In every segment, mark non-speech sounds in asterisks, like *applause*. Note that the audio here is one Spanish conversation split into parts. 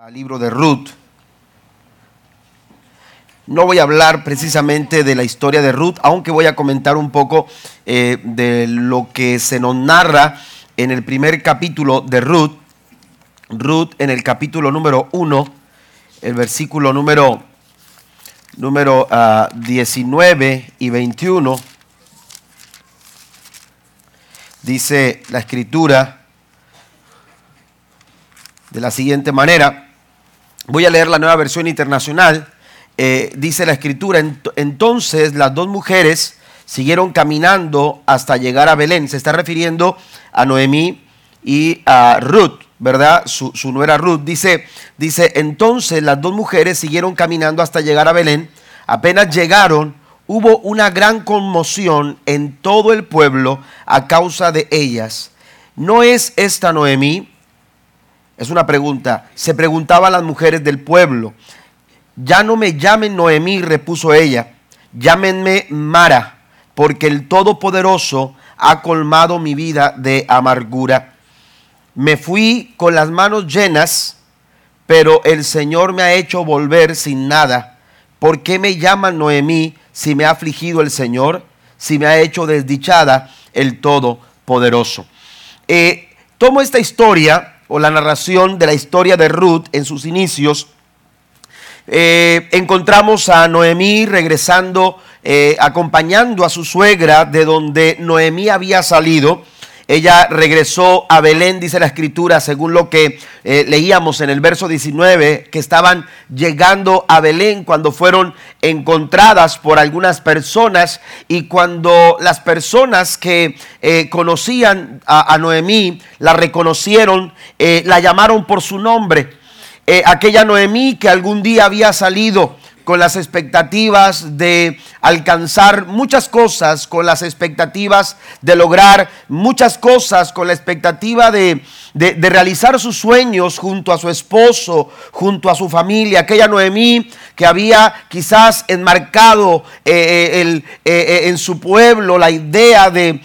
al libro de Ruth. No voy a hablar precisamente de la historia de Ruth, aunque voy a comentar un poco eh, de lo que se nos narra en el primer capítulo de Ruth. Ruth en el capítulo número 1, el versículo número, número 19 ah, y 21. Dice la escritura de la siguiente manera. Voy a leer la nueva versión internacional. Eh, dice la escritura, entonces las dos mujeres siguieron caminando hasta llegar a Belén. Se está refiriendo a Noemí y a Ruth, ¿verdad? Su, su nuera Ruth. Dice, dice, entonces las dos mujeres siguieron caminando hasta llegar a Belén. Apenas llegaron, hubo una gran conmoción en todo el pueblo a causa de ellas. ¿No es esta Noemí? Es una pregunta. Se preguntaban las mujeres del pueblo. Ya no me llamen Noemí, repuso ella. Llámenme Mara, porque el Todopoderoso ha colmado mi vida de amargura. Me fui con las manos llenas, pero el Señor me ha hecho volver sin nada. ¿Por qué me llaman Noemí si me ha afligido el Señor? Si me ha hecho desdichada el Todopoderoso. Eh, tomo esta historia o la narración de la historia de Ruth en sus inicios, eh, encontramos a Noemí regresando, eh, acompañando a su suegra de donde Noemí había salido. Ella regresó a Belén, dice la escritura, según lo que eh, leíamos en el verso 19, que estaban llegando a Belén cuando fueron encontradas por algunas personas y cuando las personas que eh, conocían a, Noemí la reconocieron, eh, la llamaron por su nombre. aquella Noemí que algún día había salido con las expectativas de alcanzar muchas cosas, con las expectativas de lograr muchas cosas, con la expectativa de, realizar sus sueños junto a su esposo, junto a su familia. Aquella Noemí que había quizás enmarcado eh, eh, eh, en su pueblo la idea de,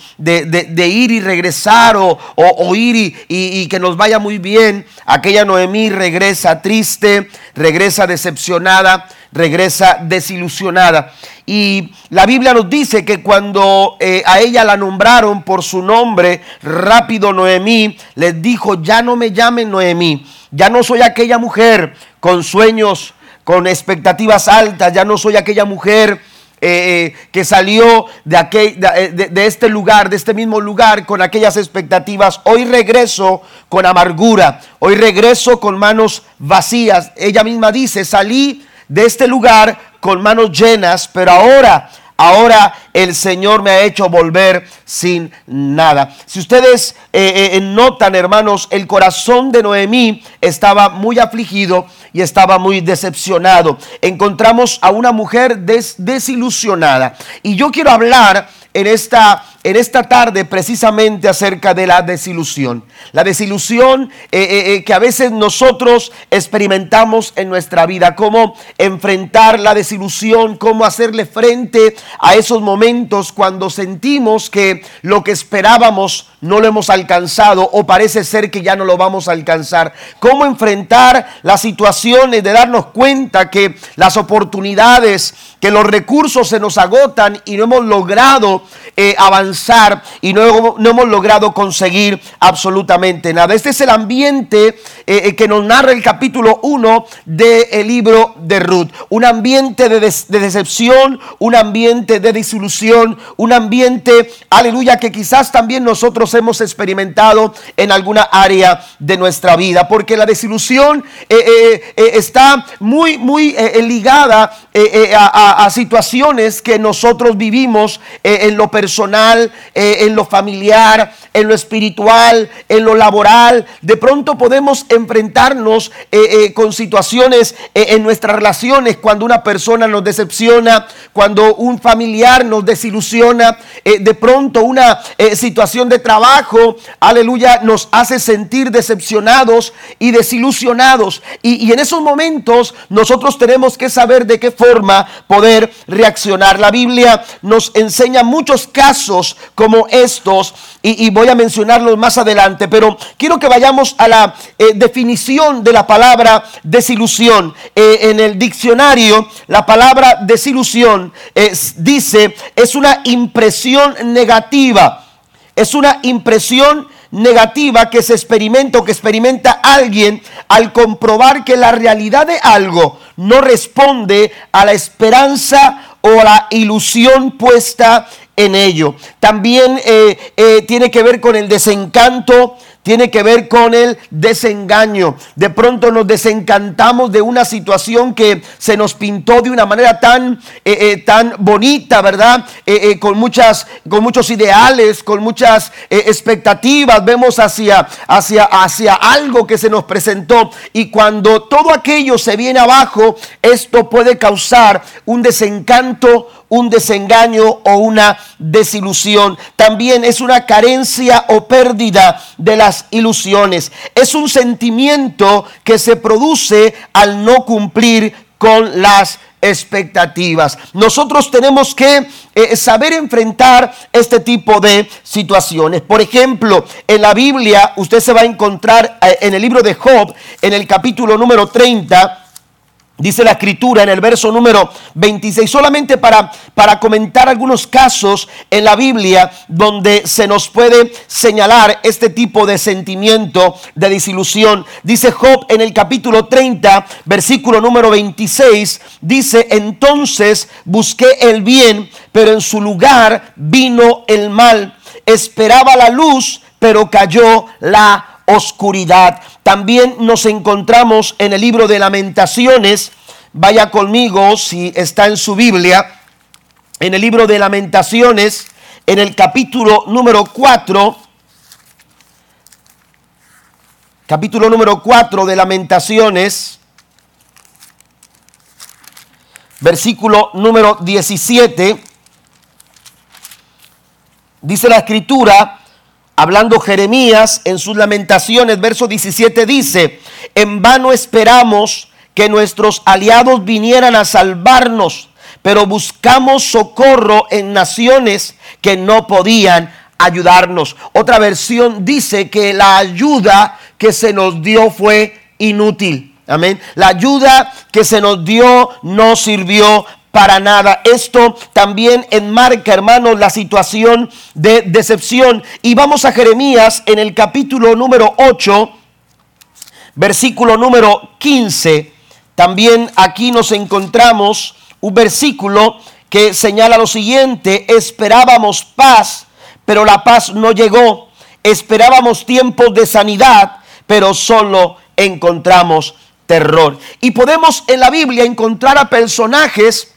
ir y regresar o, ir y, y que nos vaya muy bien. Aquella Noemí regresa triste, regresa decepcionada regresa desilusionada. Y la Biblia nos dice que cuando eh, a ella la nombraron por su nombre, rápido Noemí, les dijo, ya no me llamen Noemí, ya no soy aquella mujer con sueños, con expectativas altas, ya no soy aquella mujer eh, eh, que salió de, aquel, de, este lugar, de este mismo lugar, con aquellas expectativas. Hoy regreso con amargura, hoy regreso con manos vacías. Ella misma dice, salí de este lugar con manos llenas, pero ahora, ahora el Señor me ha hecho volver sin nada. Si ustedes eh, eh, notan, hermanos, el corazón de Noemí estaba muy afligido y estaba muy decepcionado. Encontramos a una mujer desilusionada. Y yo quiero hablar en esta, en esta tarde precisamente acerca de la desilusión. La desilusión eh, eh, eh, que a veces nosotros experimentamos en nuestra vida. Cómo enfrentar la desilusión, cómo hacerle frente a esos momentos cuando sentimos que lo que esperábamos no lo hemos alcanzado o parece ser que ya no lo vamos a alcanzar. Cómo enfrentar las situaciones de darnos cuenta que las oportunidades, que los recursos se nos agotan y no hemos logrado avanzar y no, no, hemos logrado conseguir absolutamente nada. Este es el ambiente eh, eh, que nos narra el capítulo 1 del libro de Ruth. Un ambiente de, de decepción, un ambiente de desilusión, un ambiente, aleluya, que quizás también nosotros hemos experimentado en alguna área de nuestra vida. Porque la desilusión está muy, muy ligada a, situaciones que nosotros vivimos en lo personal, eh, en lo familiar, en lo espiritual, en lo laboral. De pronto podemos enfrentarnos eh, eh, con situaciones en nuestras relaciones cuando una persona nos decepciona, cuando un familiar nos desilusiona, de pronto una situación de trabajo, aleluya, nos hace sentir decepcionados y desilusionados. Y, en esos momentos nosotros tenemos que saber de qué forma poder reaccionar. La Biblia nos enseña mucho muchos casos como estos y, voy a mencionarlos más adelante, pero quiero que vayamos a la eh, definición de la palabra desilusión. Eh, en el diccionario, la palabra desilusión dice es una impresión negativa, es una impresión negativa que se experimenta o que experimenta alguien al comprobar que la realidad de algo no responde a la esperanza o a la ilusión puesta en ello. También eh, eh, tiene que ver con el desencanto, tiene que ver con el desengaño. De pronto nos desencantamos de una situación que se nos pintó de una manera tan, eh, eh, tan bonita, ¿verdad? Eh, con, muchas, con muchos ideales, con muchas expectativas. Vemos hacia, hacia, hacia algo que se nos presentó. Y cuando todo aquello se viene abajo, esto puede causar un desencanto, un desengaño o una desilusión. También es una carencia o pérdida de las ilusiones. Es un sentimiento que se produce al no cumplir con las expectativas. Nosotros tenemos que eh, saber enfrentar este tipo de situaciones. Por ejemplo, en la Biblia usted se va a encontrar eh, en el libro de Job, en el capítulo número 30, Dice la escritura en el verso número 26, solamente para, para comentar algunos casos en la Biblia donde se nos puede señalar este tipo de sentimiento de desilusión. Dice Job en el capítulo 30, versículo número 26, dice, entonces busqué el bien, pero en su lugar vino el mal. Esperaba la luz, pero cayó la oscuridad. También nos encontramos en el libro de lamentaciones. Vaya conmigo si está en su Biblia. En el libro de lamentaciones, en el capítulo número 4. Capítulo número 4 de lamentaciones. Versículo número 17. Dice la escritura, Hablando Jeremías en sus lamentaciones, verso 17 dice, en vano esperamos que nuestros aliados vinieran a salvarnos, pero buscamos socorro en naciones que no podían ayudarnos. Otra versión dice que la ayuda que se nos dio fue inútil. Amén. La ayuda que se nos dio no sirvió para nada. Esto también enmarca, hermanos, la situación de decepción. Y vamos a Jeremías en el capítulo número 8, versículo número 15. También aquí nos encontramos un versículo que señala lo siguiente, esperábamos paz, pero la paz no llegó. Esperábamos tiempos de sanidad, pero solo encontramos terror. Y podemos en la Biblia encontrar a personajes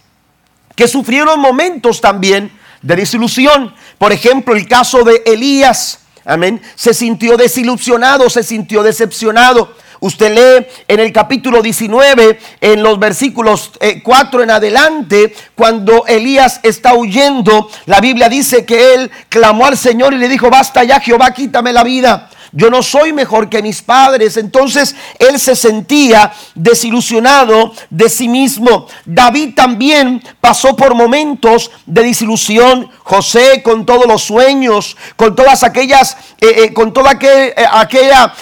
que sufrieron momentos también de desilusión. Por ejemplo, el caso de Elías, amén, se sintió desilusionado, se sintió decepcionado. Usted lee en el capítulo 19, en los versículos 4 eh, en adelante, cuando Elías está huyendo, la Biblia dice que él clamó al Señor y le dijo, basta ya Jehová, quítame la vida yo no soy mejor que mis padres. Entonces él se sentía desilusionado de sí mismo. David también pasó por momentos de desilusión. José con todos los sueños, con todas aquellas, eh, eh, con toda eh, aquella,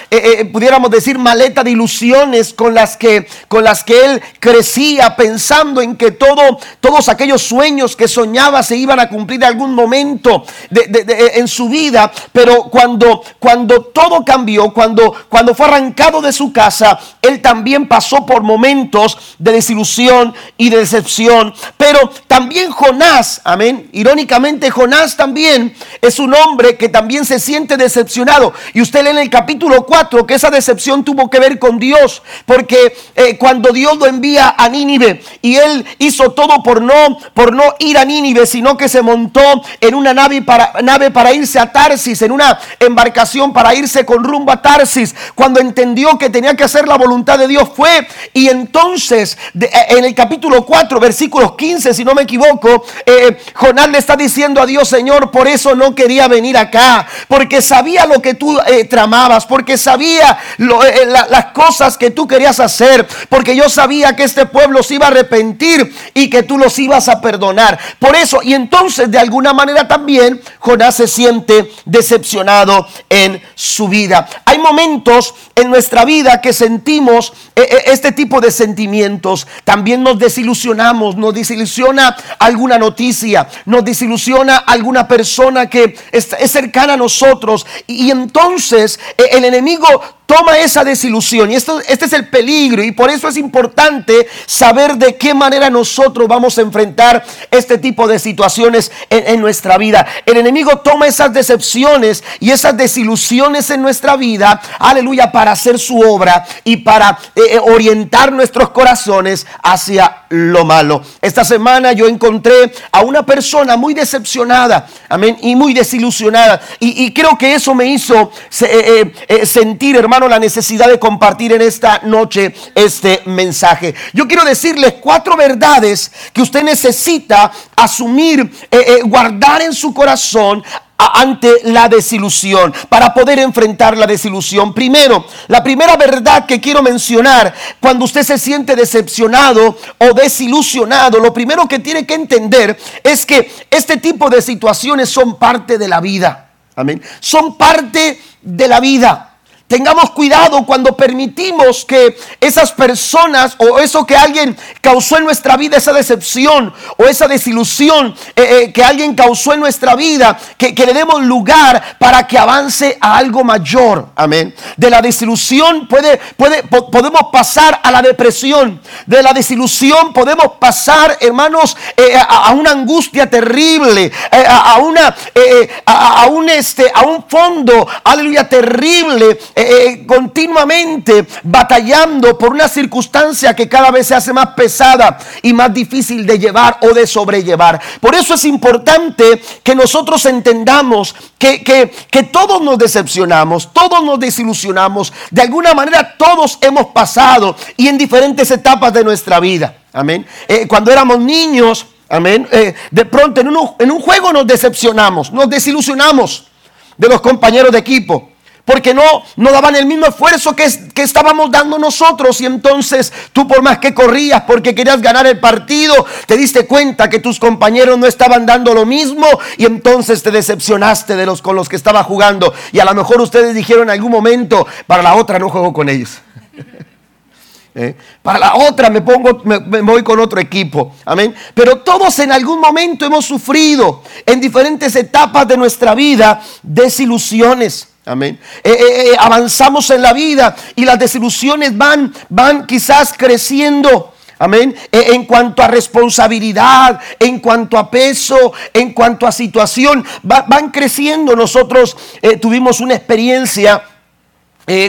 pudiéramos decir, maleta de ilusiones con las que, con las que él crecía pensando en que todo, todos aquellos sueños que soñaba se iban a cumplir en algún momento en su vida. Pero cuando, cuando todo cambió cuando, cuando fue arrancado de su casa. Él también pasó por momentos de desilusión y de decepción. Pero también Jonás, amén. Irónicamente, Jonás también es un hombre que también se siente decepcionado. Y usted lee en el capítulo 4 que esa decepción tuvo que ver con Dios. Porque eh, cuando Dios lo envía a Nínive y él hizo todo por no, por no ir a Nínive, sino que se montó en una nave para, nave para irse a Tarsis, en una embarcación para ir con rumbo a Tarsis, cuando entendió que tenía que hacer la voluntad de Dios, fue y entonces eh, en el capítulo 4, versículos 15, si no me equivoco, eh, Jonás le está diciendo a Dios, Señor, por eso no quería venir acá, porque sabía lo que tú eh, tramabas, porque sabía las cosas que tú querías hacer, porque yo sabía que este pueblo se iba a arrepentir y que tú los ibas a perdonar. Por eso, y entonces de alguna manera también Jonás se siente decepcionado en su vida. Hay momentos en nuestra vida que sentimos eh, eh, este tipo de sentimientos. También nos desilusionamos, nos desilusiona alguna noticia, nos desilusiona alguna persona que es, cercana a nosotros. Y, y entonces eh, el enemigo toma esa desilusión. Y esto, este es el peligro. Y por eso es importante saber de qué manera nosotros vamos a enfrentar este tipo de situaciones en, nuestra vida. El enemigo toma esas decepciones y esas desilusiones en nuestra vida, aleluya, para hacer su obra y para eh, eh, orientar nuestros corazones hacia lo malo. Esta semana yo encontré a una persona muy decepcionada, amén, y muy desilusionada. Y, creo que eso me hizo eh, sentir, hermano, la necesidad de compartir en esta noche este mensaje. Yo quiero decirles cuatro verdades que usted necesita asumir, guardar en su corazón ante la desilusión, para poder enfrentar la desilusión. Primero, la primera verdad que quiero mencionar, cuando usted se siente decepcionado o desilusionado, lo primero que tiene que entender es que este tipo de situaciones son parte de la vida. Amén. Son parte de la vida. Tengamos cuidado cuando permitimos que esas personas o eso que alguien causó en nuestra vida, esa decepción o esa desilusión eh, eh, que alguien causó en nuestra vida, que, le demos lugar para que avance a algo mayor. Amén. De la desilusión puede, puede, podemos pasar a la depresión. De la desilusión podemos pasar, hermanos, eh, a, una angustia terrible, a, una, a, un este, a un fondo, aleluya, terrible eh, eh, continuamente batallando por una circunstancia que cada vez se hace más pesada y más difícil de llevar o de sobrellevar. Por eso es importante que nosotros entendamos que, que, todos nos decepcionamos, todos nos desilusionamos, de alguna manera todos hemos pasado y en diferentes etapas de nuestra vida. Amén. Eh, cuando éramos niños, amén, de pronto en un, en un juego nos decepcionamos, nos desilusionamos de los compañeros de equipo porque no, no daban el mismo esfuerzo que, que estábamos dando nosotros. Y entonces tú por más que corrías porque querías ganar el partido, te diste cuenta que tus compañeros no estaban dando lo mismo y entonces te decepcionaste de los con los que estaba jugando. Y a lo mejor ustedes dijeron en algún momento, para la otra no juego con ellos. *laughs* ¿Eh? Para la otra me pongo, me, voy con otro equipo. Amén. Pero todos en algún momento hemos sufrido en diferentes etapas de nuestra vida desilusiones. Amén. Eh, eh, eh, avanzamos en la vida y las desilusiones van, van quizás creciendo. Amén. en cuanto a responsabilidad, en cuanto a peso, en cuanto a situación, van creciendo. Nosotros tuvimos una experiencia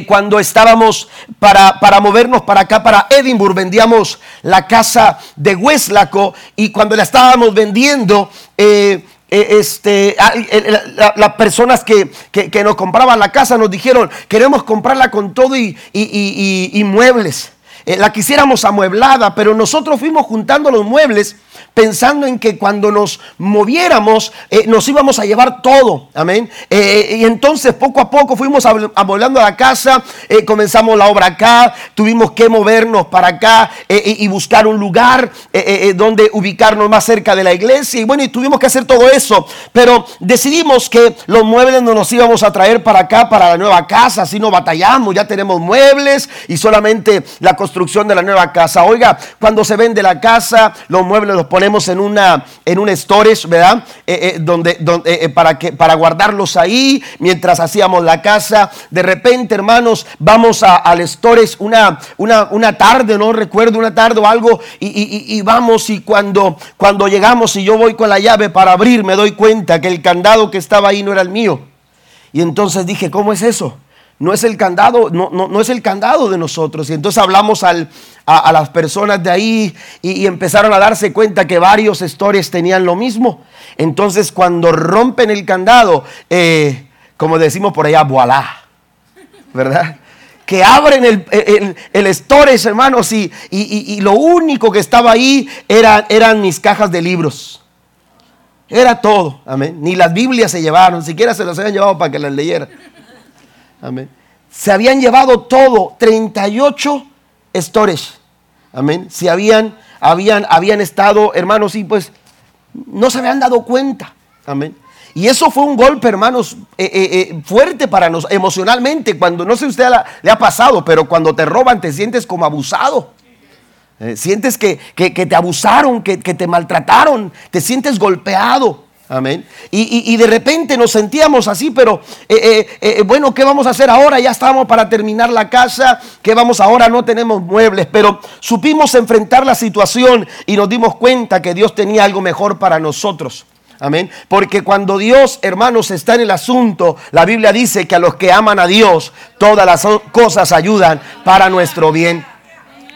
cuando estábamos para, para, movernos para acá, para Edinburgh, vendíamos la casa de Weslaco y cuando la estábamos vendiendo, eh, este, ah, las personas que, nos compraban la casa nos dijeron, queremos comprarla con todo y, y muebles. Eh, la quisiéramos amueblada, pero nosotros fuimos juntando los muebles pensando en que cuando nos moviéramos eh, nos íbamos a llevar todo. Amén. Eh, y entonces poco a poco fuimos amueblando la casa, comenzamos la obra acá, tuvimos que movernos para acá y buscar un lugar donde ubicarnos más cerca de la iglesia. Y bueno, y tuvimos que hacer todo eso, pero decidimos que los muebles no nos íbamos a traer para acá, para la nueva casa, así no batallamos, ya tenemos muebles y solamente la construcción de la nueva casa. Oiga, cuando se vende la casa, los muebles los ponemos en una en un storage, ¿verdad? Eh, eh, donde, donde eh, para que para guardarlos ahí mientras hacíamos la casa. De repente, hermanos, vamos al storage una, una, una tarde, no recuerdo una tarde o algo y, y vamos y cuando cuando llegamos y yo voy con la llave para abrir, me doy cuenta que el candado que estaba ahí no era el mío. Y entonces dije, ¿cómo es eso? No es el candado, no, no, es el candado de nosotros. Y entonces hablamos a, las personas de ahí y, empezaron a darse cuenta que varios stores tenían lo mismo. Entonces cuando rompen el candado, eh, como decimos por allá, voilà. ¿verdad? Que abren el, el, el hermanos, y, y, lo único que estaba ahí eran mis cajas de libros. Era todo, amén. Ni las Biblias se llevaron, siquiera se las habían llevado para que las leyera. Amén. Se habían llevado todo, 38 storage. Amén. Si habían, habían, habían estado, hermanos, y pues no se habían dado cuenta. Amén. Y eso fue un golpe, hermanos, eh, eh, eh, fuerte para nosotros, emocionalmente. Cuando, no sé si usted le ha pasado, pero cuando te roban te sientes como abusado. sientes que, te abusaron, que, te maltrataron, te sientes golpeado. Amén. Y, de repente nos sentíamos así, pero bueno, ¿qué vamos a hacer ahora? Ya estamos para terminar la casa, ¿qué vamos ahora? No tenemos muebles, pero supimos enfrentar la situación y nos dimos cuenta que Dios tenía algo mejor para nosotros. Amén. Porque cuando Dios, hermanos, está en el asunto, la Biblia dice que a los que aman a Dios, todas las cosas ayudan para nuestro bien.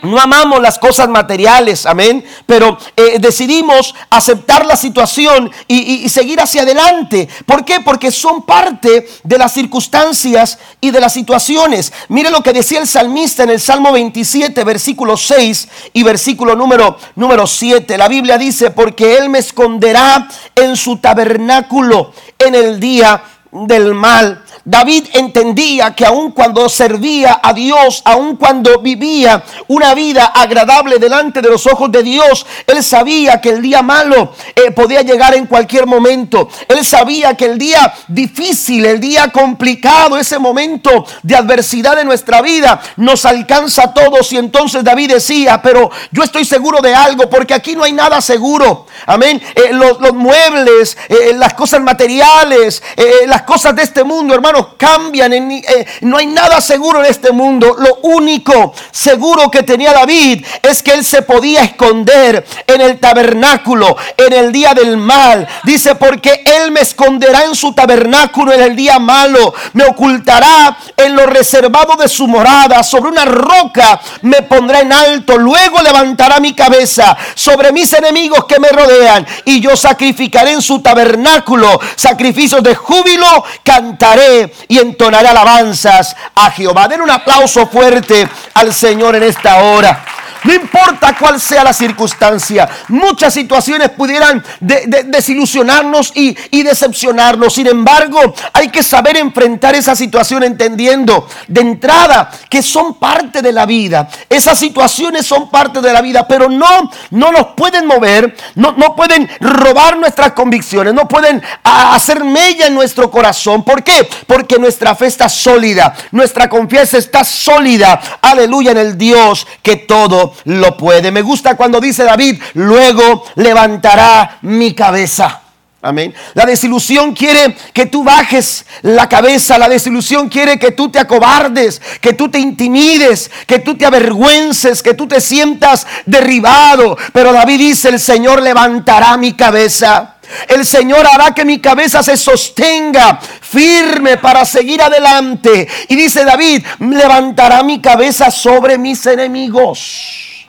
No amamos las cosas materiales, amén, pero eh, decidimos aceptar la situación y, seguir hacia adelante. ¿Por qué? Porque son parte de las circunstancias y de las situaciones. Mire lo que decía el salmista en el Salmo 27, versículo 6 y versículo número, número 7. La Biblia dice, porque Él me esconderá en su tabernáculo en el día del mal David entendía que aun cuando servía a Dios, aun cuando vivía una vida agradable delante de los ojos de Dios, él sabía que el día malo eh, podía llegar en cualquier momento. Él sabía que el día difícil, el día complicado, ese momento de adversidad en nuestra vida nos alcanza a todos. Y entonces David decía, pero yo estoy seguro de algo, porque aquí no hay nada seguro. Amén. Eh, los, muebles, eh, las cosas materiales, las cosas de este mundo, hermano cambian. Eh, no hay nada seguro en este mundo. Lo único seguro que tenía David es que él se podía esconder en el tabernáculo en el día del mal. Dice, porque él me esconderá en su tabernáculo en el día malo. Me ocultará en lo reservado de su morada. Sobre una roca me pondrá en alto. Luego levantará mi cabeza sobre mis enemigos que me rodean. Y yo sacrificaré en su tabernáculo sacrificios de júbilo. Cantaré y entonaré alabanzas a Jehová. Den un aplauso fuerte al Señor en esta hora. No importa cuál sea la circunstancia, muchas situaciones pudieran desilusionarnos y, decepcionarnos. Sin embargo, hay que saber enfrentar esa situación entendiendo de entrada que son parte de la vida. Esas situaciones son parte de la vida, pero no, no nos pueden mover, no, no pueden robar nuestras convicciones, no pueden hacer mella en nuestro corazón. ¿Por qué? Porque nuestra fe está sólida, nuestra confianza está sólida. Aleluya en el Dios que todo lo puede. Me gusta cuando dice David, luego levantará mi cabeza. Amén. La desilusión quiere que tú bajes la cabeza. La desilusión quiere que tú te acobardes, que tú te intimides, que tú te avergüences, que tú te sientas derribado. Pero David dice, el Señor levantará mi cabeza. El Señor hará que mi cabeza se sostenga firme para seguir adelante. Y dice David, levantará mi cabeza sobre mis enemigos.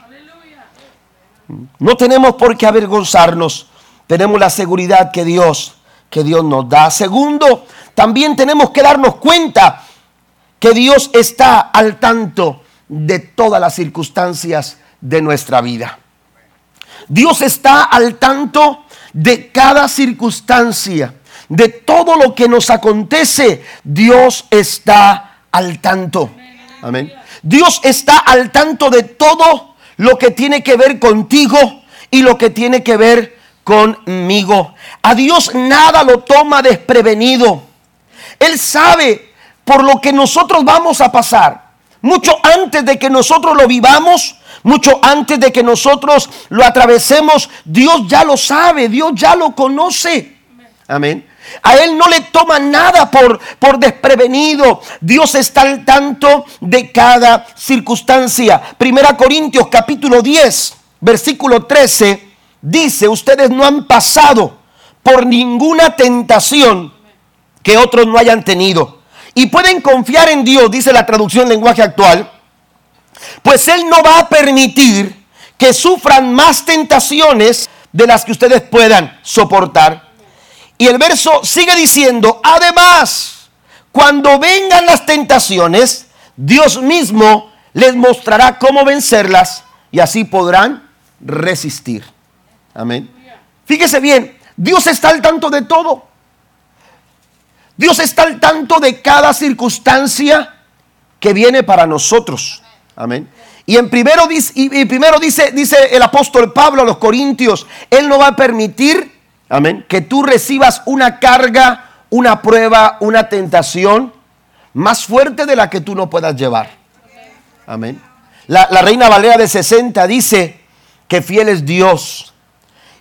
No tenemos por qué avergonzarnos. Tenemos la seguridad que Dios, que Dios nos da. Segundo, también tenemos que darnos cuenta que Dios está al tanto de todas las circunstancias de nuestra vida. Dios está al tanto de cada circunstancia, de todo lo que nos acontece. Dios está al tanto. Amén. Dios está al tanto de todo lo que tiene que ver contigo y lo que tiene que ver conmigo. A Dios nada lo toma desprevenido. Él sabe por lo que nosotros vamos a pasar. Mucho antes de que nosotros lo vivamos, mucho antes de que nosotros lo atravesemos, Dios ya lo sabe, Dios ya lo conoce. Amén. A Él no le toma nada por, por desprevenido. Dios está al tanto de cada circunstancia. Primera Corintios capítulo 10, versículo 13, dice, ustedes no han pasado por ninguna tentación que otros no hayan tenido. Y pueden confiar en Dios, dice la traducción lenguaje actual, pues Él no va a permitir que sufran más tentaciones de las que ustedes puedan soportar. Y el verso sigue diciendo, además, cuando vengan las tentaciones, Dios mismo les mostrará cómo vencerlas y así podrán resistir. Amén. Fíjese bien, Dios está al tanto de todo. Dios está al tanto de cada circunstancia que viene para nosotros. Amén. Y en primero dice, y primero dice, dice el apóstol Pablo a los Corintios, Él no va a permitir, amén, que tú recibas una carga, una prueba, una tentación más fuerte de la que tú no puedas llevar. Amén. La, Reina Valera de 60 dice que fiel es Dios.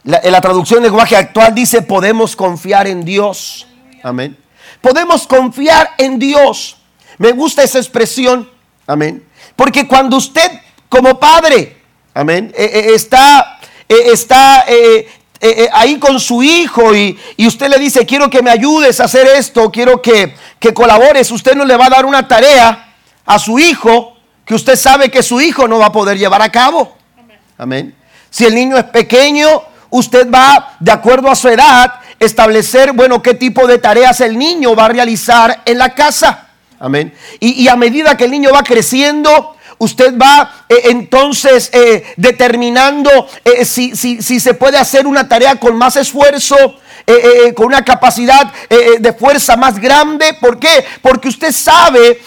en la traducción lenguaje actual dice podemos confiar en Dios. Amén. Podemos confiar en Dios. Me gusta esa expresión. Amén. Porque cuando usted como padre, amén, eh, eh, está, eh, está ahí con su hijo y, usted le dice, quiero que me ayudes a hacer esto, quiero que, que colabores, usted no le va a dar una tarea a su hijo que usted sabe que su hijo no va a poder llevar a cabo. Amén. Si el niño es pequeño, usted va, de acuerdo a su edad, establecer, bueno, qué tipo de tareas el niño va a realizar en la casa. Amén. Y, a medida que el niño va creciendo, usted va eh, entonces eh, determinando eh, si, si, se puede hacer una tarea con más esfuerzo, con una capacidad de fuerza más grande. ¿Por qué? Porque usted sabe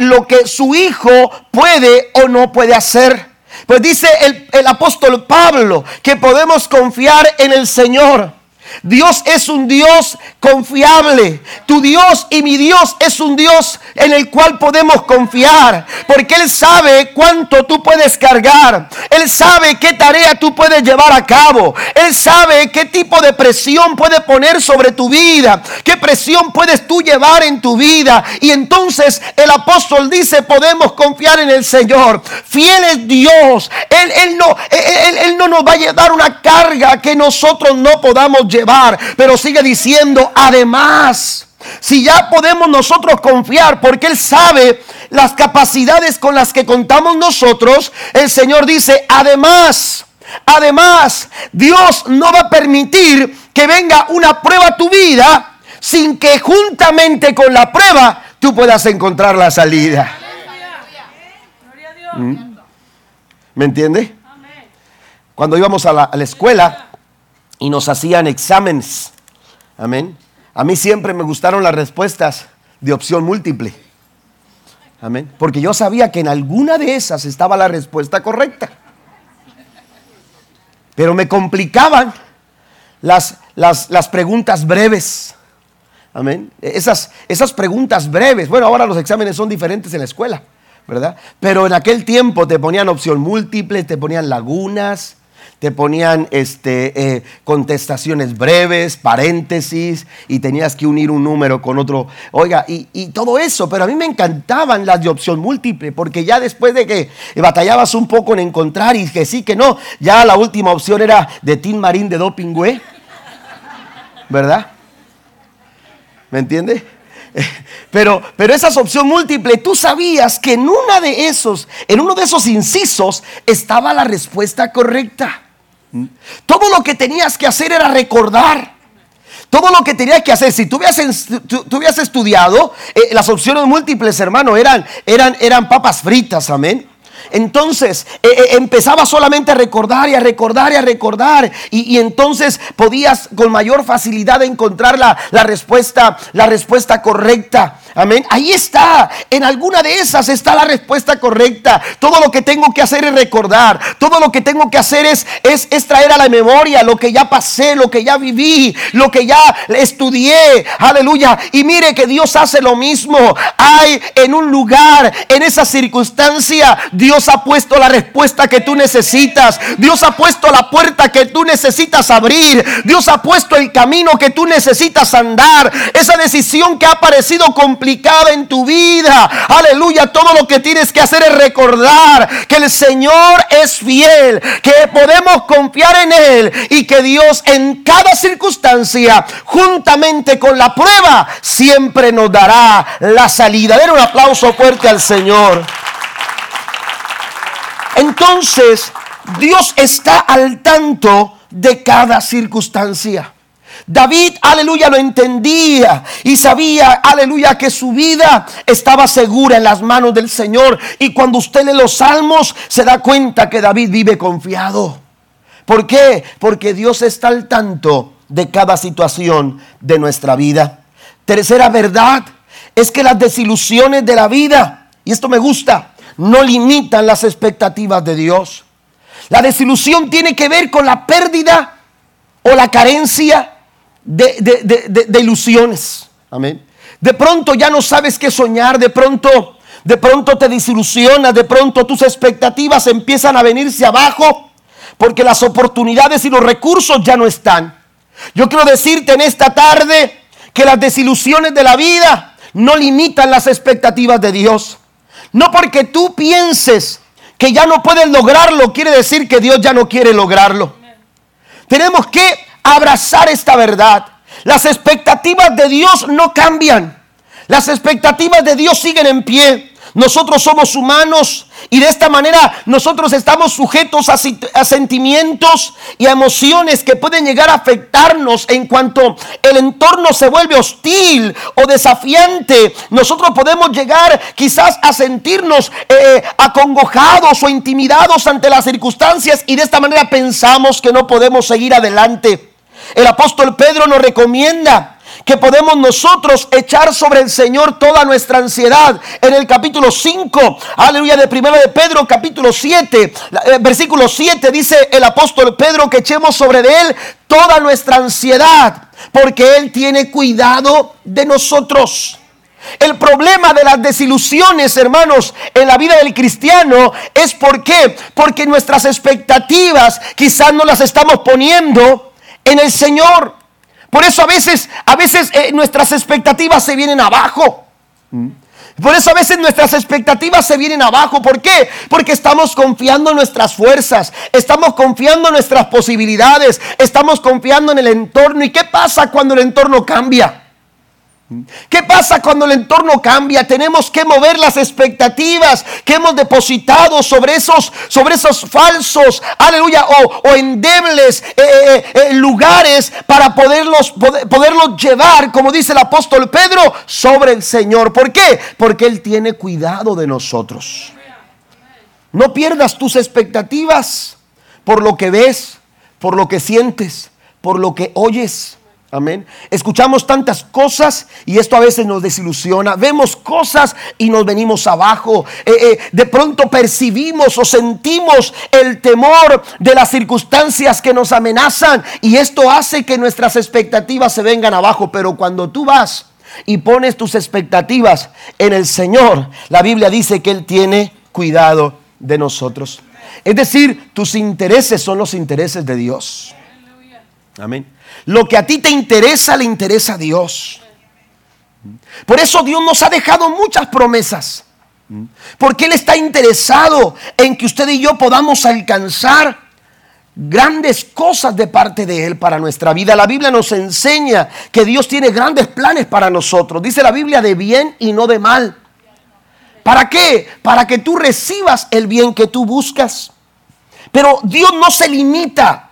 lo que su hijo puede o no puede hacer. Pues dice el, el apóstol Pablo que podemos confiar en el Señor. Dios es un Dios confiable. Tu Dios y mi Dios es un Dios en el cual podemos confiar. Porque Él sabe cuánto tú puedes cargar. Él sabe qué tarea tú puedes llevar a cabo. Él sabe qué tipo de presión puede poner sobre tu vida. Qué presión puedes tú llevar en tu vida. Y entonces el apóstol dice, podemos confiar en el Señor. Fiel es Dios. Él, no, él no nos va a dar una carga que nosotros no podamos llevar pero sigue diciendo, además, si ya podemos nosotros confiar, porque Él sabe las capacidades con las que contamos nosotros, el Señor dice, además, además, Dios no va a permitir que venga una prueba a tu vida sin que juntamente con la prueba tú puedas encontrar la salida. ¿Mm? ¿Me entiende? Cuando íbamos a la, a la escuela, y nos hacían exámenes. Amén. A mí siempre me gustaron las respuestas de opción múltiple. Amén. Porque yo sabía que en alguna de esas estaba la respuesta correcta. Pero me complicaban las, las, preguntas breves. Amén. Esas, esas preguntas breves. Bueno, ahora los exámenes son diferentes en la escuela, ¿verdad? Pero en aquel tiempo te ponían opción múltiple, te ponían lagunas, te ponían este, eh, contestaciones breves, paréntesis, y tenías que unir un número con otro. Oiga, y, todo eso, pero a mí me encantaban las de opción múltiple, porque ya después de que batallabas un poco en encontrar y que sí, que no, ya la última opción era de Tim Marín de Dopingüe, ¿verdad? ¿Me entiende? *laughs* Pero, pero esa opción múltiple, tú sabías que en una de esos, en uno de esos incisos estaba la respuesta correcta. Todo lo que tenías que hacer era recordar. Todo lo que tenías que hacer, si tú hubieras, estudiado, eh, las opciones múltiples, hermano, eran, eran, eran papas fritas, amén. Entonces eh, eh, empezaba solamente a recordar y a recordar y a recordar. Y, entonces podías con mayor facilidad encontrar la, la, respuesta, la respuesta correcta. Amén. Ahí está. En alguna de esas está la respuesta correcta. Todo lo que tengo que hacer es recordar. Todo lo que tengo que hacer es, es, traer a la memoria lo que ya pasé, lo que ya viví, lo que ya estudié. Aleluya. Y mire que Dios hace lo mismo. Hay en un lugar, en esa circunstancia, Dios ha puesto la respuesta que tú necesitas. Dios ha puesto la puerta que tú necesitas abrir. Dios ha puesto el camino que tú necesitas andar. Esa decisión que ha parecido en tu vida. Aleluya, todo lo que tienes que hacer es recordar que el Señor es fiel, que podemos confiar en Él y que Dios en cada circunstancia, juntamente con la prueba, siempre nos dará la salida. Den un aplauso fuerte al Señor. Entonces, Dios está al tanto de cada circunstancia. David, aleluya, lo entendía y sabía, aleluya, que su vida estaba segura en las manos del Señor. Y cuando usted lee los salmos, se da cuenta que David vive confiado. ¿Por qué? Porque Dios está al tanto de cada situación de nuestra vida. Tercera verdad es que las desilusiones de la vida, y esto me gusta, no limitan las expectativas de Dios. La desilusión tiene que ver con la pérdida o la carencia de, ilusiones. Amén. De pronto ya no sabes qué soñar, de pronto, de pronto te desilusionas, de pronto tus expectativas empiezan a venirse abajo porque las oportunidades y los recursos ya no están. Yo quiero decirte en esta tarde que las desilusiones de la vida no limitan las expectativas de Dios. No porque tú pienses que ya no puedes lograrlo, quiere decir que Dios ya no quiere lograrlo. Tenemos que abrazar esta verdad. Las expectativas de Dios no cambian. Las expectativas de Dios siguen en pie. Nosotros somos humanos y de esta manera nosotros estamos sujetos a, sentimientos y a emociones que pueden llegar a afectarnos en cuanto el entorno se vuelve hostil o desafiante. Nosotros podemos llegar quizás a sentirnos eh, acongojados o intimidados ante las circunstancias y de esta manera pensamos que no podemos seguir adelante. El apóstol Pedro nos recomienda que podemos nosotros echar sobre el Señor toda nuestra ansiedad. En el capítulo 5, aleluya, de primero de Pedro, capítulo 7, eh, versículo 7, dice el apóstol Pedro que echemos sobre él toda nuestra ansiedad, porque Él tiene cuidado de nosotros. El problema de las desilusiones, hermanos, en la vida del cristiano es por qué? Porque nuestras expectativas quizás no las estamos poniendo en el Señor. Por eso a veces, a veces eh, nuestras expectativas se vienen abajo. Por eso a veces nuestras expectativas se vienen abajo. ¿Por qué? Porque estamos confiando en nuestras fuerzas, estamos confiando en nuestras posibilidades, estamos confiando en el entorno. ¿Y qué pasa cuando el entorno cambia? ¿Qué pasa cuando el entorno cambia? Tenemos que mover las expectativas que hemos depositado sobre esos, sobre esos falsos, aleluya, o, endebles eh, eh, eh, lugares para poderlos, poderlos llevar, como dice el apóstol Pedro, sobre el Señor. ¿Por qué? Porque Él tiene cuidado de nosotros. No pierdas tus expectativas por lo que ves, por lo que sientes, por lo que oyes. Amén. Escuchamos tantas cosas y esto a veces nos desilusiona. Vemos cosas y nos venimos abajo. Eh, eh, de pronto percibimos o sentimos el temor de las circunstancias que nos amenazan y esto hace que nuestras expectativas se vengan abajo. Pero cuando tú vas y pones tus expectativas en el Señor, la Biblia dice que Él tiene cuidado de nosotros. Es decir, tus intereses son los intereses de Dios. Amén. Lo que a ti te interesa le interesa a Dios. Por eso Dios nos ha dejado muchas promesas. Porque Él está interesado en que usted y yo podamos alcanzar grandes cosas de parte de Él para nuestra vida. La Biblia nos enseña que Dios tiene grandes planes para nosotros. Dice la Biblia de bien y no de mal. ¿Para qué? Para que tú recibas el bien que tú buscas. Pero Dios no se limita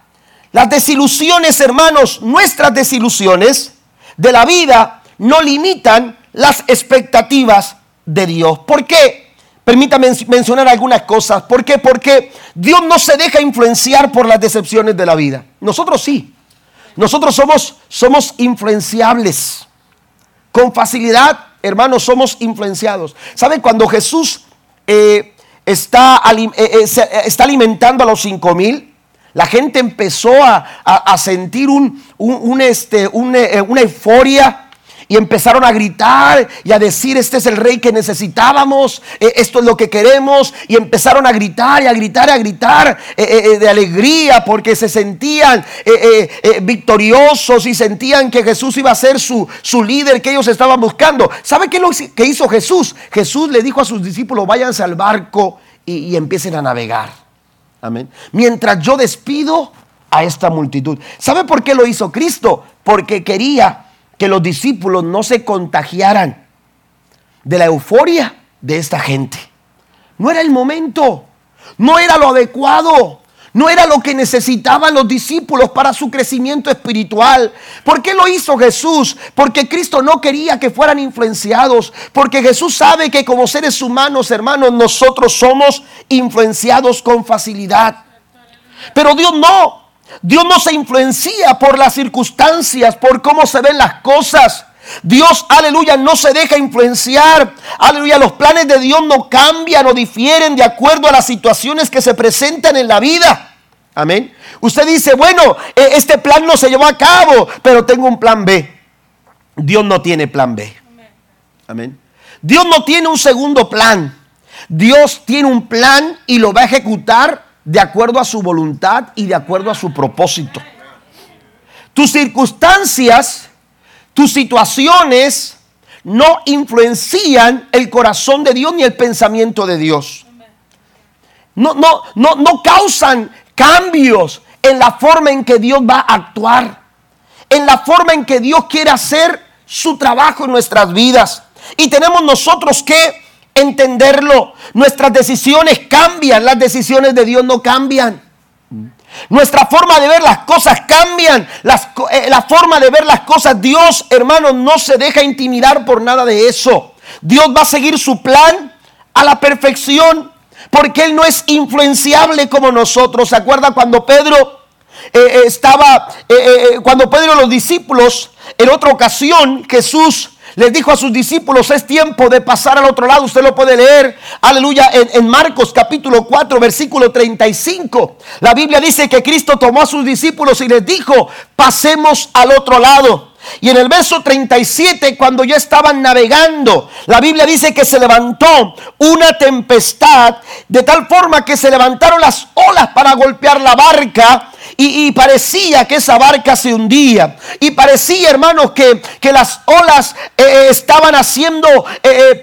las desilusiones, hermanos, nuestras desilusiones de la vida no limitan las expectativas de Dios. ¿Por qué? Permítame mencionar algunas cosas. ¿Por qué? Porque Dios no se deja influenciar por las decepciones de la vida. Nosotros sí. Nosotros somos, somos influenciables. Con facilidad, hermanos, somos influenciados. ¿Saben? Cuando Jesús eh, está, eh, eh, está alimentando a los cinco mil, la gente empezó a, sentir un, este, eh, una euforia y empezaron a gritar y a decir, este es el rey que necesitábamos, eh, esto es lo que queremos. Y empezaron a gritar y a gritar y a gritar eh, de alegría porque se sentían victoriosos y sentían que Jesús iba a ser su, su líder que ellos estaban buscando. ¿Sabe qué lo que hizo Jesús? Jesús le dijo a sus discípulos, váyanse al barco y empiecen a navegar. Amén. Mientras yo despido a esta multitud. ¿Sabe por qué lo hizo Cristo? Porque quería que los discípulos no se contagiaran de la euforia de esta gente. No era el momento, no era lo adecuado, No era lo que necesitaban los discípulos para su crecimiento espiritual. ¿Por qué lo hizo Jesús? Porque Cristo no quería que fueran influenciados. Porque Jesús sabe que como seres humanos, hermanos, nosotros somos influenciados con facilidad. Pero Dios no. Dios no se influencia por las circunstancias, por cómo se ven las cosas. Dios, aleluya, no se deja influenciar. Aleluya, los planes de Dios no cambian o difieren de acuerdo a las situaciones que se presentan en la vida. Amén. Usted dice, bueno, e, este plan no se llevó a cabo, pero tengo un plan B. Dios no tiene plan B. Amén. Dios no tiene un segundo plan. Dios tiene un plan y lo va a ejecutar de acuerdo a su voluntad y de acuerdo a su propósito. Tus circunstancias tus situaciones no influencian el corazón de Dios ni el pensamiento de Dios. No, no, no, no causan cambios en la forma en que Dios va a actuar, en la forma en que Dios quiere hacer su trabajo en nuestras vidas. Y tenemos nosotros que entenderlo. Nuestras decisiones cambian, las decisiones de Dios no cambian. Nuestra forma de ver las cosas cambian. Eh, la forma de ver las cosas, Dios, hermano, no se deja intimidar por nada de eso. Dios va a seguir su plan a la perfección porque Él no es influenciable como nosotros. ¿Se acuerda cuando Pedro eh, eh, estaba, cuando Pedro y los discípulos, en otra ocasión, Jesús les dijo a sus discípulos, es tiempo de pasar al otro lado. Usted lo puede leer, aleluya, en, Marcos capítulo 4, versículo 35. La Biblia dice que Cristo tomó a sus discípulos y les dijo, pasemos al otro lado. Y en el verso 37, cuando ya estaban navegando, la Biblia dice que se levantó una tempestad de tal forma que se levantaron las olas para golpear la barca y, parecía que esa barca se hundía. Y parecía, hermanos, que, que las olas eh, eh, estaban haciendo, eh,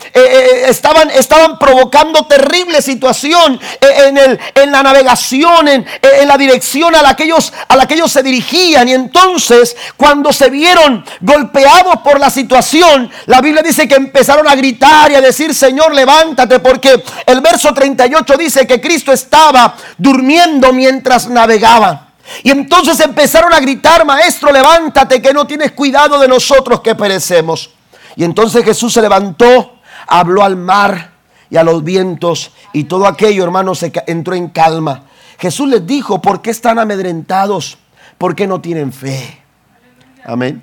estaban, estaban provocando terrible situación en, el, en la navegación, en, en, la dirección a la, que ellos, a la que ellos se dirigían. Y entonces, cuando se vieron golpeados por la situación, la Biblia dice que empezaron a gritar y a decir, Señor, levántate, porque el verso 38 dice que Cristo estaba durmiendo mientras navegaba. Y entonces empezaron a gritar, maestro, levántate, que no tienes cuidado de nosotros que perecemos. Y entonces Jesús se levantó, habló al mar y a los vientos y todo aquello, hermano, se entró en calma. Jesús les dijo, ¿por qué están amedrentados? ¿Por qué no tienen fe? Amén.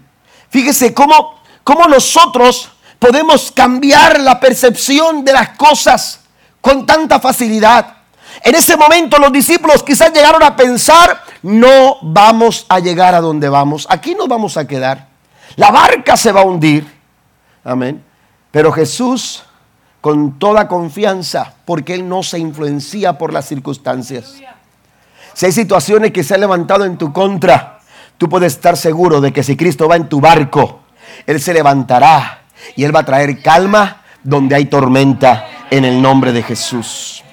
Fíjese cómo, cómo nosotros podemos cambiar la percepción de las cosas con tanta facilidad. En ese momento los discípulos quizás llegaron a pensar, no vamos a llegar a donde vamos, aquí nos vamos a quedar. La barca se va a hundir. Amén. Pero Jesús, con toda confianza, porque Él no se influencia por las circunstancias. Si hay situaciones que se han levantado en tu contra, tú puedes estar seguro de que si Cristo va en tu barco, Él se levantará y Él va a traer calma donde hay tormenta en el nombre de Jesús.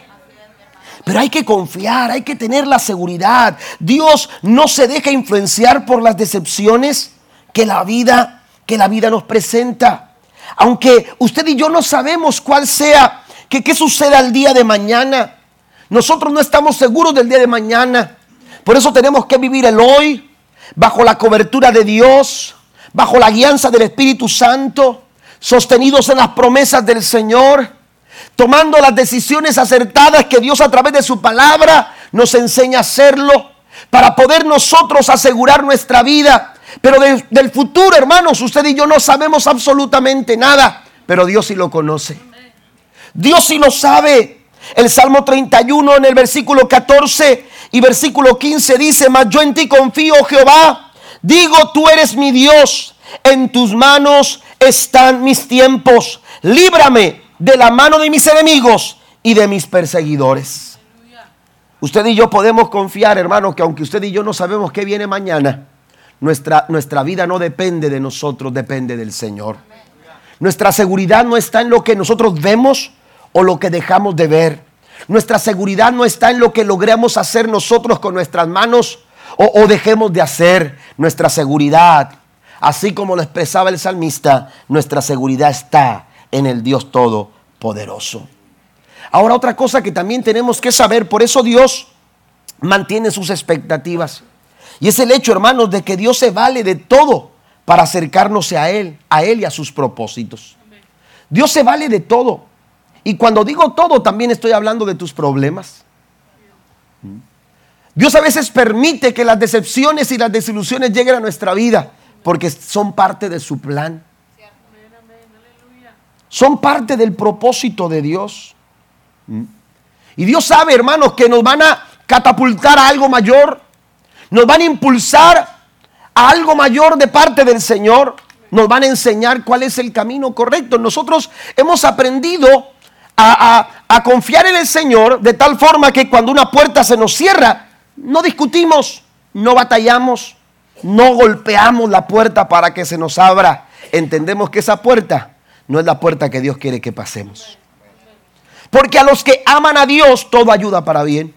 Pero hay que confiar, hay que tener la seguridad. Dios no se deja influenciar por las decepciones que la vida, que la vida nos presenta. Aunque usted y yo no sabemos cuál sea, que qué suceda el día de mañana. Nosotros no estamos seguros del día de mañana. Por eso tenemos que vivir el hoy bajo la cobertura de Dios, bajo la guianza del Espíritu Santo, sostenidos en las promesas del Señor tomando las decisiones acertadas que Dios a través de su palabra nos enseña a hacerlo, para poder nosotros asegurar nuestra vida. Pero del futuro, hermanos, usted y yo no sabemos absolutamente nada, pero Dios sí lo conoce. Dios sí lo sabe. El Salmo 31 en el versículo 14 y versículo 15 dice, mas yo en ti confío, Jehová. Digo, tú eres mi Dios, en tus manos están mis tiempos. Líbrame de la mano de mis enemigos y de mis perseguidores. Usted y yo podemos confiar, hermano, que aunque usted y yo no sabemos qué viene mañana, nuestra, nuestra vida no depende de nosotros, depende del Señor. Nuestra seguridad no está en lo que nosotros vemos o lo que dejamos de ver. Nuestra seguridad no está en lo que logremos hacer nosotros con nuestras manos o, o dejemos de hacer. Nuestra seguridad, así como lo expresaba el salmista, nuestra seguridad está en el Dios Todopoderoso. Ahora otra cosa que también tenemos que saber, por eso Dios mantiene sus expectativas. Y es el hecho, hermanos, de que Dios se vale de todo para acercarnos a Él, a Él y a sus propósitos. Dios se vale de todo. Y cuando digo todo, también estoy hablando de tus problemas. Dios a veces permite que las decepciones y las desilusiones lleguen a nuestra vida porque son parte de su plan. Son parte del propósito de Dios. Y Dios sabe, hermanos, que nos van a catapultar a algo mayor. Nos van a impulsar a algo mayor de parte del Señor. Nos van a enseñar cuál es el camino correcto. Nosotros hemos aprendido a, confiar en el Señor de tal forma que cuando una puerta se nos cierra, no discutimos, no batallamos, no golpeamos la puerta para que se nos abra. Entendemos que esa puerta no es la puerta que Dios quiere que pasemos. Porque a los que aman a Dios todo ayuda para bien.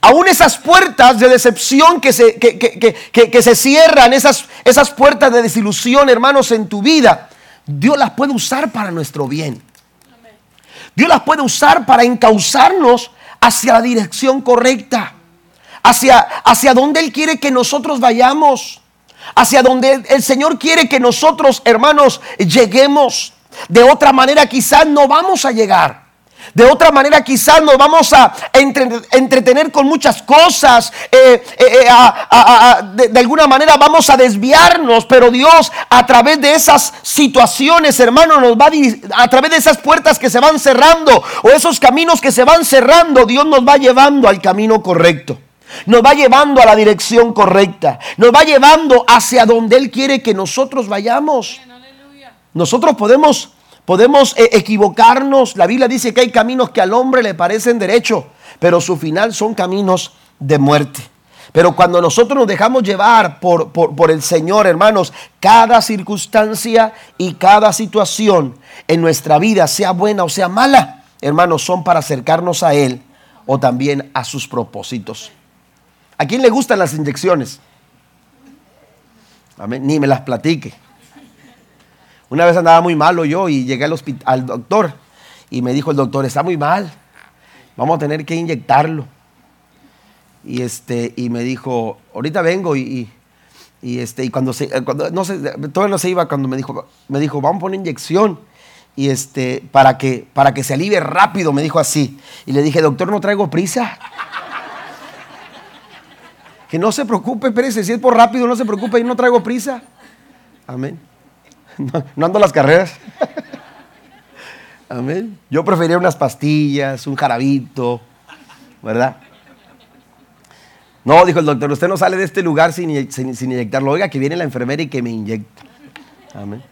Aún esas puertas de decepción que se, que, se cierran, esas, esas puertas de desilusión, hermanos, en tu vida, Dios las puede usar para nuestro bien. Dios las puede usar para encauzarnos hacia la dirección correcta hacia, hacia donde Él quiere que nosotros vayamos, hacia donde el Señor quiere que nosotros, hermanos, lleguemos. De otra manera quizás no vamos a llegar. De otra manera quizás nos vamos a entretener con muchas cosas. Eh, eh, eh, de, alguna manera vamos a desviarnos. Pero Dios a través de esas situaciones, hermanos, nos va a, a través de esas puertas que se van cerrando o esos caminos que se van cerrando, Dios nos va llevando al camino correcto. Nos va llevando a la dirección correcta. Nos va llevando hacia donde Él quiere que nosotros vayamos. Nosotros podemos, podemos eh, equivocarnos. La Biblia dice que hay caminos que al hombre le parecen derechos, pero su final son caminos de muerte. Pero cuando nosotros nos dejamos llevar por, por, por, el Señor, hermanos, cada circunstancia y cada situación en nuestra vida, sea buena o sea mala, hermanos, son para acercarnos a Él o también a sus propósitos. ¿A quién le gustan las inyecciones? Ni me las platique. Una vez andaba muy malo yo y llegué al, al doctor y me dijo el doctor, está muy mal, vamos a tener que inyectarlo. Y, este, y me dijo, ahorita vengo y, y, este, y cuando se, cuando, no sé, todavía no se iba cuando me dijo, me dijo, vamos a poner inyección y este, para que, para que se alivie rápido, me dijo así. Y le dije, doctor, no traigo prisa. *laughs* Que no se preocupe, espérese, si es por rápido, no se preocupe, yo no traigo prisa. Amén. *laughs* No, ando las carreras. Amén. Yo prefería unas pastillas, un jarabito, ¿verdad? No, dijo el doctor, usted no sale de este lugar sin, inyectarlo. Oiga, que viene la enfermera y que me inyecte. Amén.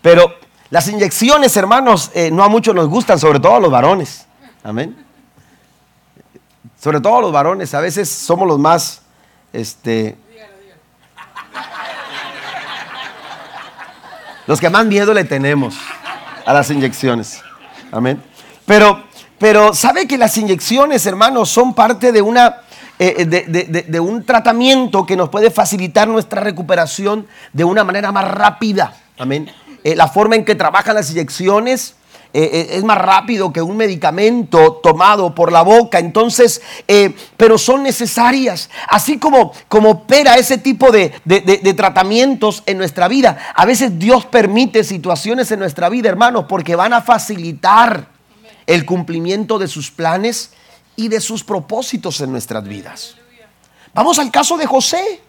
Pero las inyecciones, hermanos, eh, no a muchos nos gustan, sobre todo a los varones. Amén sobre todo los varones, a veces somos los más, este, los que más miedo le tenemos a las inyecciones. Amén. Pero, pero sabe que las inyecciones, hermanos, son parte de una, eh, de, un tratamiento que nos puede facilitar nuestra recuperación de una manera más rápida. Amén. Eh, la forma en que trabajan las inyecciones eh, eh, es más rápido que un medicamento tomado por la boca. Entonces, eh, pero son necesarias. Así como, como opera ese tipo de, de, tratamientos en nuestra vida. A veces Dios permite situaciones en nuestra vida, hermanos, porque van a facilitar el cumplimiento de sus planes y de sus propósitos en nuestras vidas. Vamos al caso de José.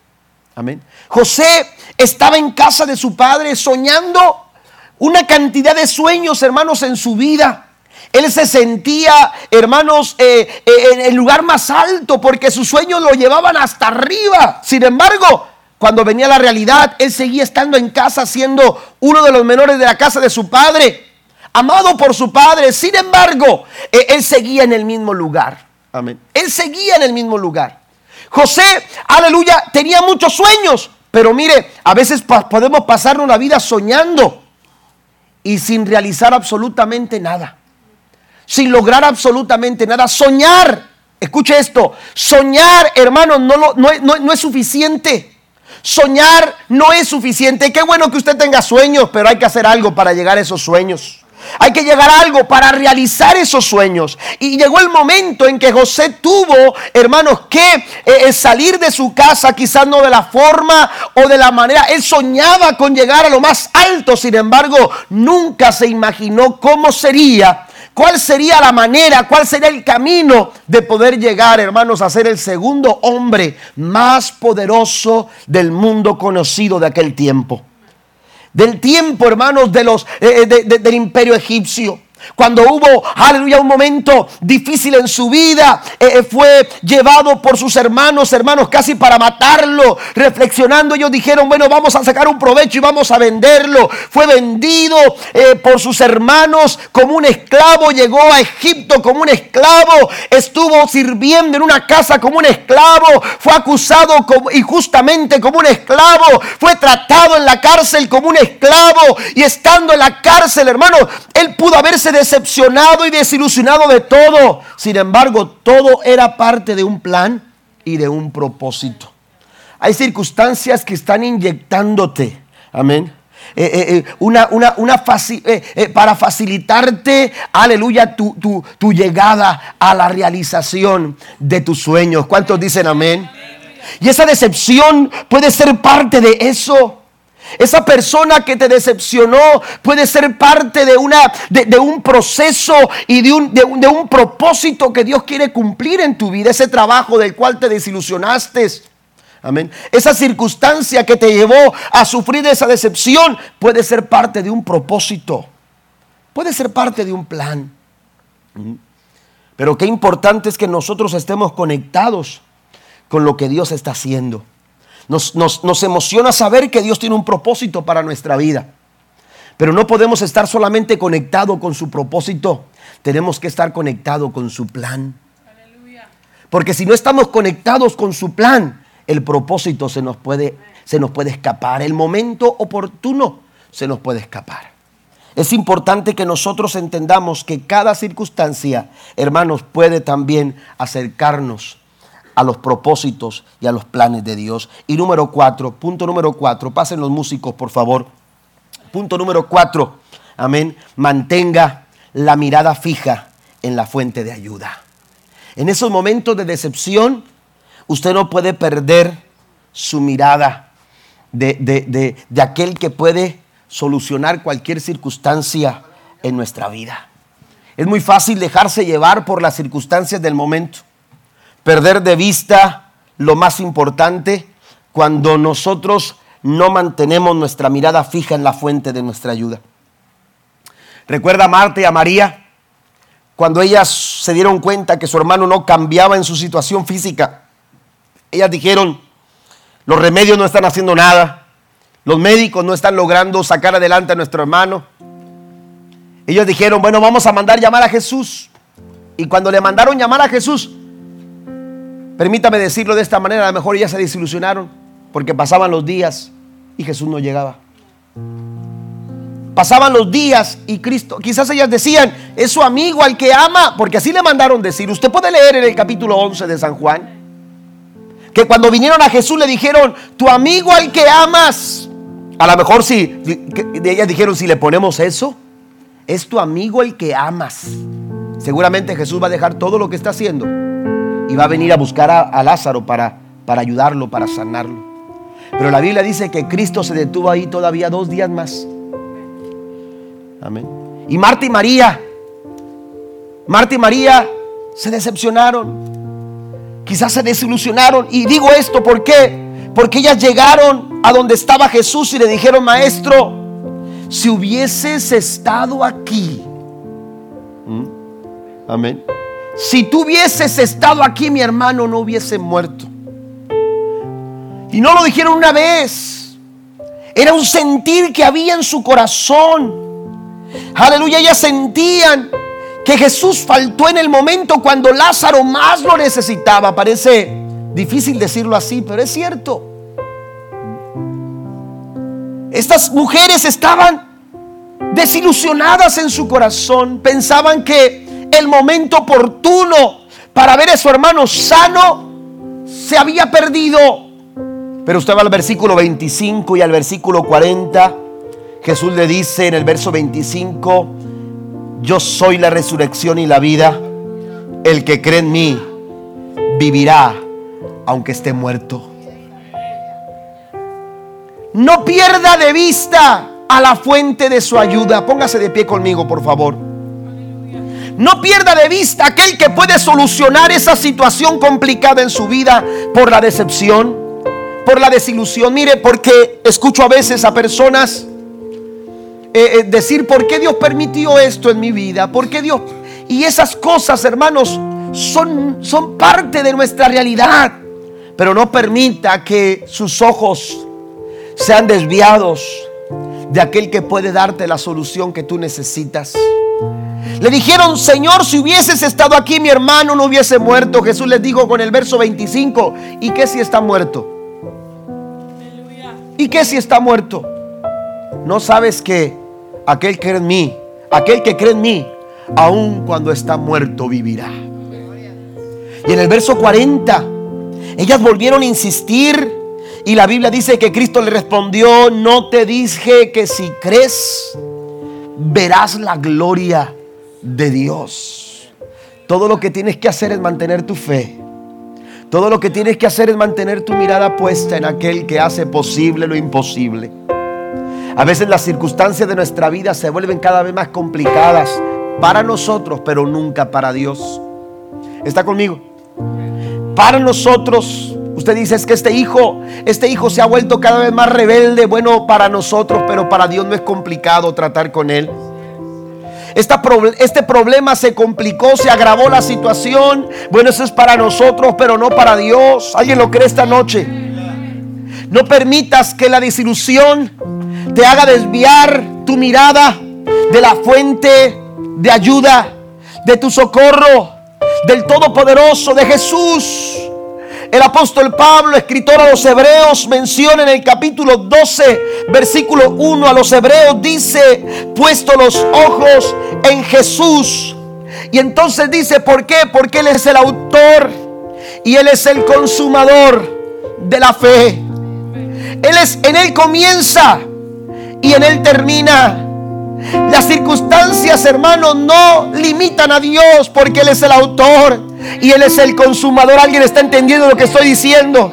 Amén. José estaba en casa de su padre soñando una cantidad de sueños, hermanos, en su vida. Él se sentía, hermanos, eh, eh, en el lugar más alto porque sus sueños lo llevaban hasta arriba. Sin embargo, cuando venía la realidad, él seguía estando en casa siendo uno de los menores de la casa de su padre, amado por su padre. Sin embargo, eh, él seguía en el mismo lugar. Amén. Él seguía en el mismo lugar. José, aleluya, tenía muchos sueños, pero mire, a veces podemos pasarnos la vida soñando y sin realizar absolutamente nada. Sin lograr absolutamente nada. Soñar, escuche esto, soñar, hermanos, no, no, no es suficiente. Soñar no es suficiente. Qué bueno que usted tenga sueños, pero hay que hacer algo para llegar a esos sueños. Hay que llegar a algo para realizar esos sueños. Y llegó el momento en que José tuvo, hermanos, que eh, eh, salir de su casa, quizás no de la forma o de la manera. Él soñaba con llegar a lo más alto, sin embargo, nunca se imaginó cómo sería. ¿Cuál sería la manera, cuál sería el camino de poder llegar, hermanos, a ser el segundo hombre más poderoso del mundo conocido de aquel tiempo? Del tiempo, hermanos, de los, eh, eh, del imperio egipcio. Cuando hubo, aleluya, un momento difícil en su vida, eh, eh, fue llevado por sus hermanos, hermanos, casi para matarlo. Reflexionando, ellos dijeron, bueno, vamos a sacar un provecho y vamos a venderlo. Fue vendido eh, por sus hermanos como un esclavo, llegó a Egipto como un esclavo, estuvo sirviendo en una casa como un esclavo, fue acusado injustamente como un esclavo, fue tratado en la cárcel como un esclavo y estando en la cárcel, hermano, él pudo haberse decepcionado y desilusionado de todo. Sin embargo, todo era parte de un plan y de un propósito. Hay circunstancias que están inyectándote. Amén. Eh, eh, eh, una, una, una para facilitarte, aleluya, tu, tu, llegada a la realización de tus sueños. ¿Cuántos dicen amén? Y esa decepción puede ser parte de eso. Esa persona que te decepcionó puede ser parte de, una, de, un proceso y de un, de, de un propósito que Dios quiere cumplir en tu vida. Ese trabajo del cual te desilusionaste. Amén. Esa circunstancia que te llevó a sufrir esa decepción puede ser parte de un propósito. Puede ser parte de un plan. Pero qué importante es que nosotros estemos conectados con lo que Dios está haciendo. Nos, emociona saber que Dios tiene un propósito para nuestra vida. Pero no podemos estar solamente conectados con su propósito, tenemos que estar conectados con su plan. Porque si no estamos conectados con su plan, el propósito se nos puede, se nos puede escapar. El momento oportuno se nos puede escapar. Es importante que nosotros entendamos que cada circunstancia, hermanos, puede también acercarnos a los propósitos y a los planes de Dios. Y número cuatro, punto número cuatro, pasen los músicos por favor. Punto número cuatro, amén, mantenga la mirada fija en la fuente de ayuda. En esos momentos de decepción, usted no puede perder su mirada de, de, de aquel que puede solucionar cualquier circunstancia en nuestra vida. Es muy fácil dejarse llevar por las circunstancias del momento perder de vista lo más importante cuando nosotros no mantenemos nuestra mirada fija en la fuente de nuestra ayuda. Recuerda a Marta y a María cuando ellas se dieron cuenta que su hermano no cambiaba en su situación física. Ellas dijeron, los remedios no están haciendo nada, los médicos no están logrando sacar adelante a nuestro hermano. Ellos dijeron, bueno, vamos a mandar llamar a Jesús. Y cuando le mandaron llamar a Jesús, Permítame decirlo de esta manera, a lo mejor ellas se desilusionaron porque pasaban los días y Jesús no llegaba. Pasaban los días y Cristo, quizás ellas decían, es su amigo al que ama, porque así le mandaron decir. Usted puede leer en el capítulo 11 de San Juan, que cuando vinieron a Jesús le dijeron, tu amigo al que amas. A lo mejor si, de ellas dijeron, si le ponemos eso, es tu amigo el que amas. Seguramente Jesús va a dejar todo lo que está haciendo y va a venir a buscar a, Lázaro para, para ayudarlo, para sanarlo. Pero la Biblia dice que Cristo se detuvo ahí todavía dos días más. Amén. Y Marta y María, Marta y María se decepcionaron. Quizás se desilusionaron. Y digo esto, ¿por qué? Porque ellas llegaron a donde estaba Jesús y le dijeron, maestro, si hubieses estado aquí. ¿Mm? Amén. Si tú hubieses estado aquí, mi hermano no hubiese muerto. Y no lo dijeron una vez. Era un sentir que había en su corazón. Aleluya, ellas sentían que Jesús faltó en el momento cuando Lázaro más lo necesitaba. Parece difícil decirlo así, pero es cierto. Estas mujeres estaban desilusionadas en su corazón. Pensaban que el momento oportuno para ver a su hermano sano se había perdido. Pero usted va al versículo 25 y al versículo 40. Jesús le dice en el verso 25, yo soy la resurrección y la vida. El que cree en mí vivirá aunque esté muerto. No pierda de vista a la fuente de su ayuda. Póngase de pie conmigo, por favor. No pierda de vista aquel que puede solucionar esa situación complicada en su vida por la decepción, por la desilusión. Mire, porque escucho a veces a personas eh, eh, decir, ¿por qué Dios permitió esto en mi vida? ¿Por qué Dios? Y esas cosas, hermanos, son, son parte de nuestra realidad. Pero no permita que sus ojos sean desviados de aquel que puede darte la solución que tú necesitas. Le dijeron, Señor, si hubieses estado aquí, mi hermano no hubiese muerto. Jesús les dijo con el verso 25, ¿y qué si está muerto? ¿Y qué si está muerto? No sabes que aquel que cree en mí, aquel que cree en mí, aun cuando está muerto, vivirá. Y en el verso 40, ellas volvieron a insistir y la Biblia dice que Cristo le respondió, no te dije que si crees, verás la gloria de Dios. Todo lo que tienes que hacer es mantener tu fe. Todo lo que tienes que hacer es mantener tu mirada puesta en aquel que hace posible lo imposible. A veces las circunstancias de nuestra vida se vuelven cada vez más complicadas para nosotros, pero nunca para Dios. ¿Está conmigo? Para nosotros Usted dice es que este hijo, este hijo se ha vuelto cada vez más rebelde. Bueno, para nosotros, pero para Dios no es complicado tratar con él. Este problema se complicó, se agravó la situación. Bueno, eso es para nosotros, pero no para Dios. ¿Alguien lo cree esta noche? No permitas que la desilusión te haga desviar tu mirada de la fuente de ayuda, de tu socorro, del Todopoderoso, de Jesús. El apóstol Pablo, escritor a los hebreos, menciona en el capítulo 12, versículo 1 a los hebreos, dice, puesto los ojos en Jesús. Y entonces dice, ¿por qué? Porque Él es el autor y Él es el consumador de la fe. Él es, en Él comienza y en Él termina. Las circunstancias, hermanos, no limitan a Dios porque Él es el autor y Él es el consumador. ¿Alguien está entendiendo lo que estoy diciendo?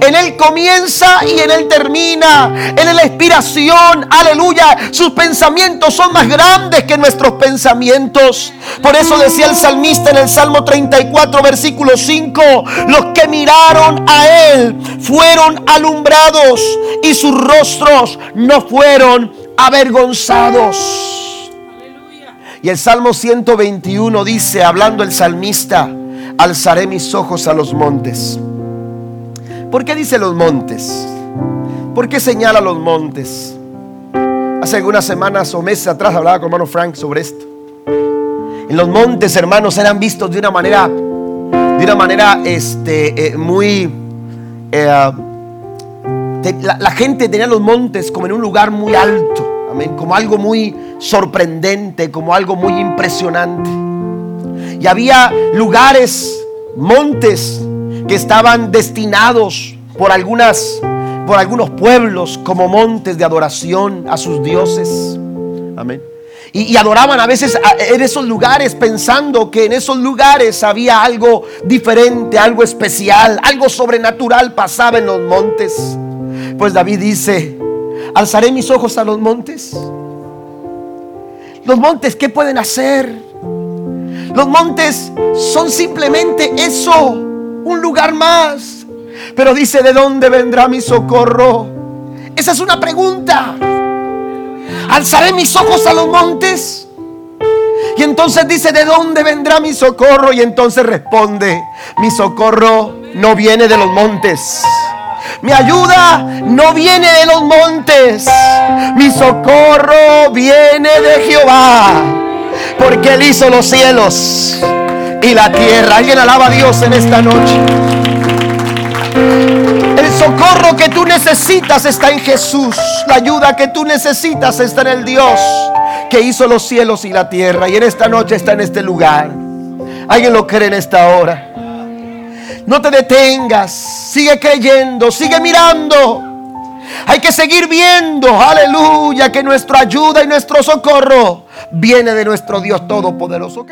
En Él comienza y en Él termina. Él es la inspiración. Aleluya. Sus pensamientos son más grandes que nuestros pensamientos. Por eso decía el salmista en el Salmo 34, versículo 5. Los que miraron a Él fueron alumbrados y sus rostros no fueron avergonzados. Y el Salmo 121 dice, hablando el salmista, alzaré mis ojos a los montes. ¿Por qué dice los montes? ¿Por qué señala los montes? Hace algunas semanas o meses atrás hablaba con hermano Frank sobre esto. En los montes, hermanos, eran vistos de una manera, de una manera este, eh, muy... Eh, la, la gente tenía los montes como en un lugar muy alto, como algo muy sorprendente, como algo muy impresionante. Y había lugares, montes, que estaban destinados por algunas por algunos pueblos como montes de adoración a sus dioses. Amén. Y, adoraban a veces en esos lugares pensando que en esos lugares había algo diferente, algo especial, algo sobrenatural pasaba en los montes. Pues David dice, alzaré mis ojos a los montes los montes, ¿qué pueden hacer? Los montes son simplemente eso, un lugar más. Pero dice, ¿de dónde vendrá mi socorro? Esa es una pregunta. ¿Alzaré mis ojos a los montes? Y entonces dice, ¿de dónde vendrá mi socorro? Y entonces responde, mi socorro no viene de los montes. Mi ayuda no viene de los montes. Mi socorro viene de Jehová. Porque Él hizo los cielos y la tierra. Alguien alaba a Dios en esta noche. El socorro que tú necesitas está en Jesús. La ayuda que tú necesitas está en el Dios que hizo los cielos y la tierra. Y en esta noche está en este lugar. ¿Alguien lo cree en esta hora? No te detengas, sigue creyendo, sigue mirando. Hay que seguir viendo, aleluya, que nuestra ayuda y nuestro socorro viene de nuestro Dios Todopoderoso.